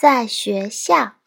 在学校。